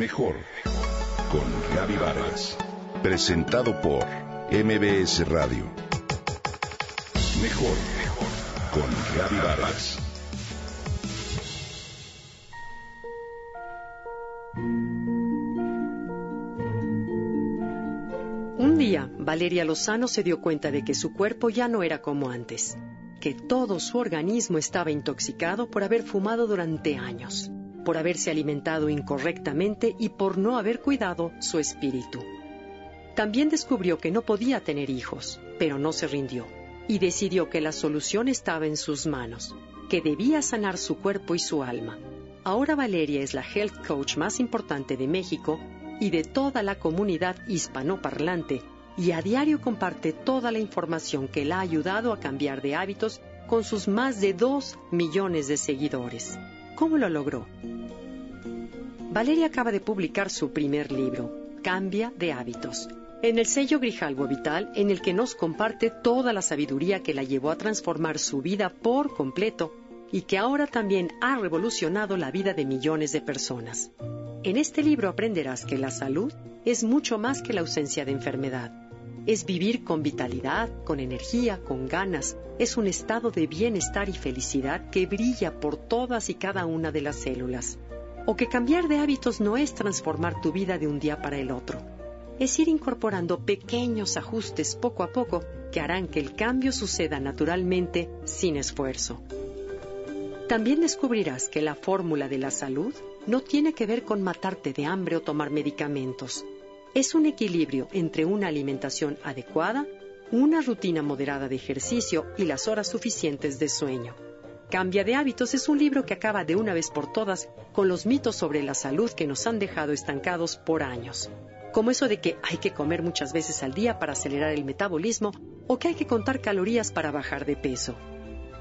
Mejor con Gaby Vargas. Presentado por MBS Radio. Mejor con Gaby Vargas. Un día, Valeria Lozano se dio cuenta de que su cuerpo ya no era como antes, que todo su organismo estaba intoxicado por haber fumado durante años por haberse alimentado incorrectamente y por no haber cuidado su espíritu. También descubrió que no podía tener hijos, pero no se rindió, y decidió que la solución estaba en sus manos, que debía sanar su cuerpo y su alma. Ahora Valeria es la health coach más importante de México y de toda la comunidad hispanoparlante, y a diario comparte toda la información que la ha ayudado a cambiar de hábitos con sus más de 2 millones de seguidores. ¿Cómo lo logró? Valeria acaba de publicar su primer libro, Cambia de hábitos, en el sello Grijalvo Vital, en el que nos comparte toda la sabiduría que la llevó a transformar su vida por completo y que ahora también ha revolucionado la vida de millones de personas. En este libro aprenderás que la salud es mucho más que la ausencia de enfermedad. Es vivir con vitalidad, con energía, con ganas. Es un estado de bienestar y felicidad que brilla por todas y cada una de las células. O que cambiar de hábitos no es transformar tu vida de un día para el otro. Es ir incorporando pequeños ajustes poco a poco que harán que el cambio suceda naturalmente sin esfuerzo. También descubrirás que la fórmula de la salud no tiene que ver con matarte de hambre o tomar medicamentos es un equilibrio entre una alimentación adecuada, una rutina moderada de ejercicio y las horas suficientes de sueño. Cambia de hábitos es un libro que acaba de una vez por todas con los mitos sobre la salud que nos han dejado estancados por años. Como eso de que hay que comer muchas veces al día para acelerar el metabolismo o que hay que contar calorías para bajar de peso.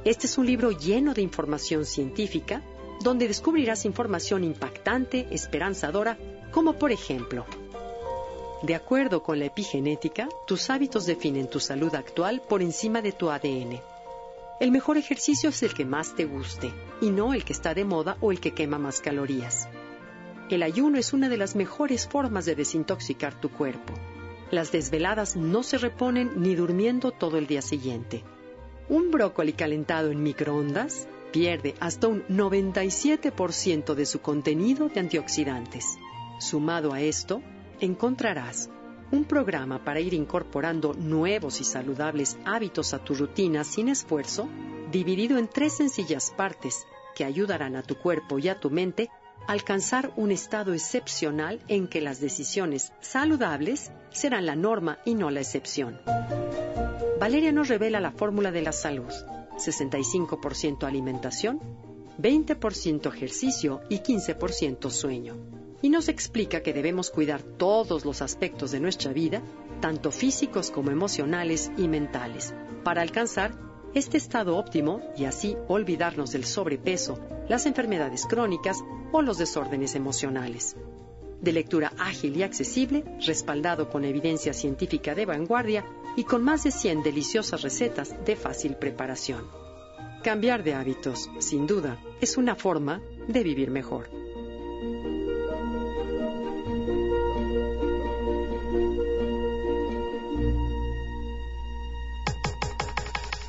Este es un libro lleno de información científica donde descubrirás información impactante, esperanzadora, como por ejemplo, de acuerdo con la epigenética, tus hábitos definen tu salud actual por encima de tu ADN. El mejor ejercicio es el que más te guste y no el que está de moda o el que quema más calorías. El ayuno es una de las mejores formas de desintoxicar tu cuerpo. Las desveladas no se reponen ni durmiendo todo el día siguiente. Un brócoli calentado en microondas pierde hasta un 97% de su contenido de antioxidantes. Sumado a esto, encontrarás un programa para ir incorporando nuevos y saludables hábitos a tu rutina sin esfuerzo, dividido en tres sencillas partes que ayudarán a tu cuerpo y a tu mente a alcanzar un estado excepcional en que las decisiones saludables serán la norma y no la excepción. Valeria nos revela la fórmula de la salud. 65% alimentación, 20% ejercicio y 15% sueño y nos explica que debemos cuidar todos los aspectos de nuestra vida, tanto físicos como emocionales y mentales, para alcanzar este estado óptimo y así olvidarnos del sobrepeso, las enfermedades crónicas o los desórdenes emocionales. De lectura ágil y accesible, respaldado con evidencia científica de vanguardia y con más de 100 deliciosas recetas de fácil preparación. Cambiar de hábitos, sin duda, es una forma de vivir mejor.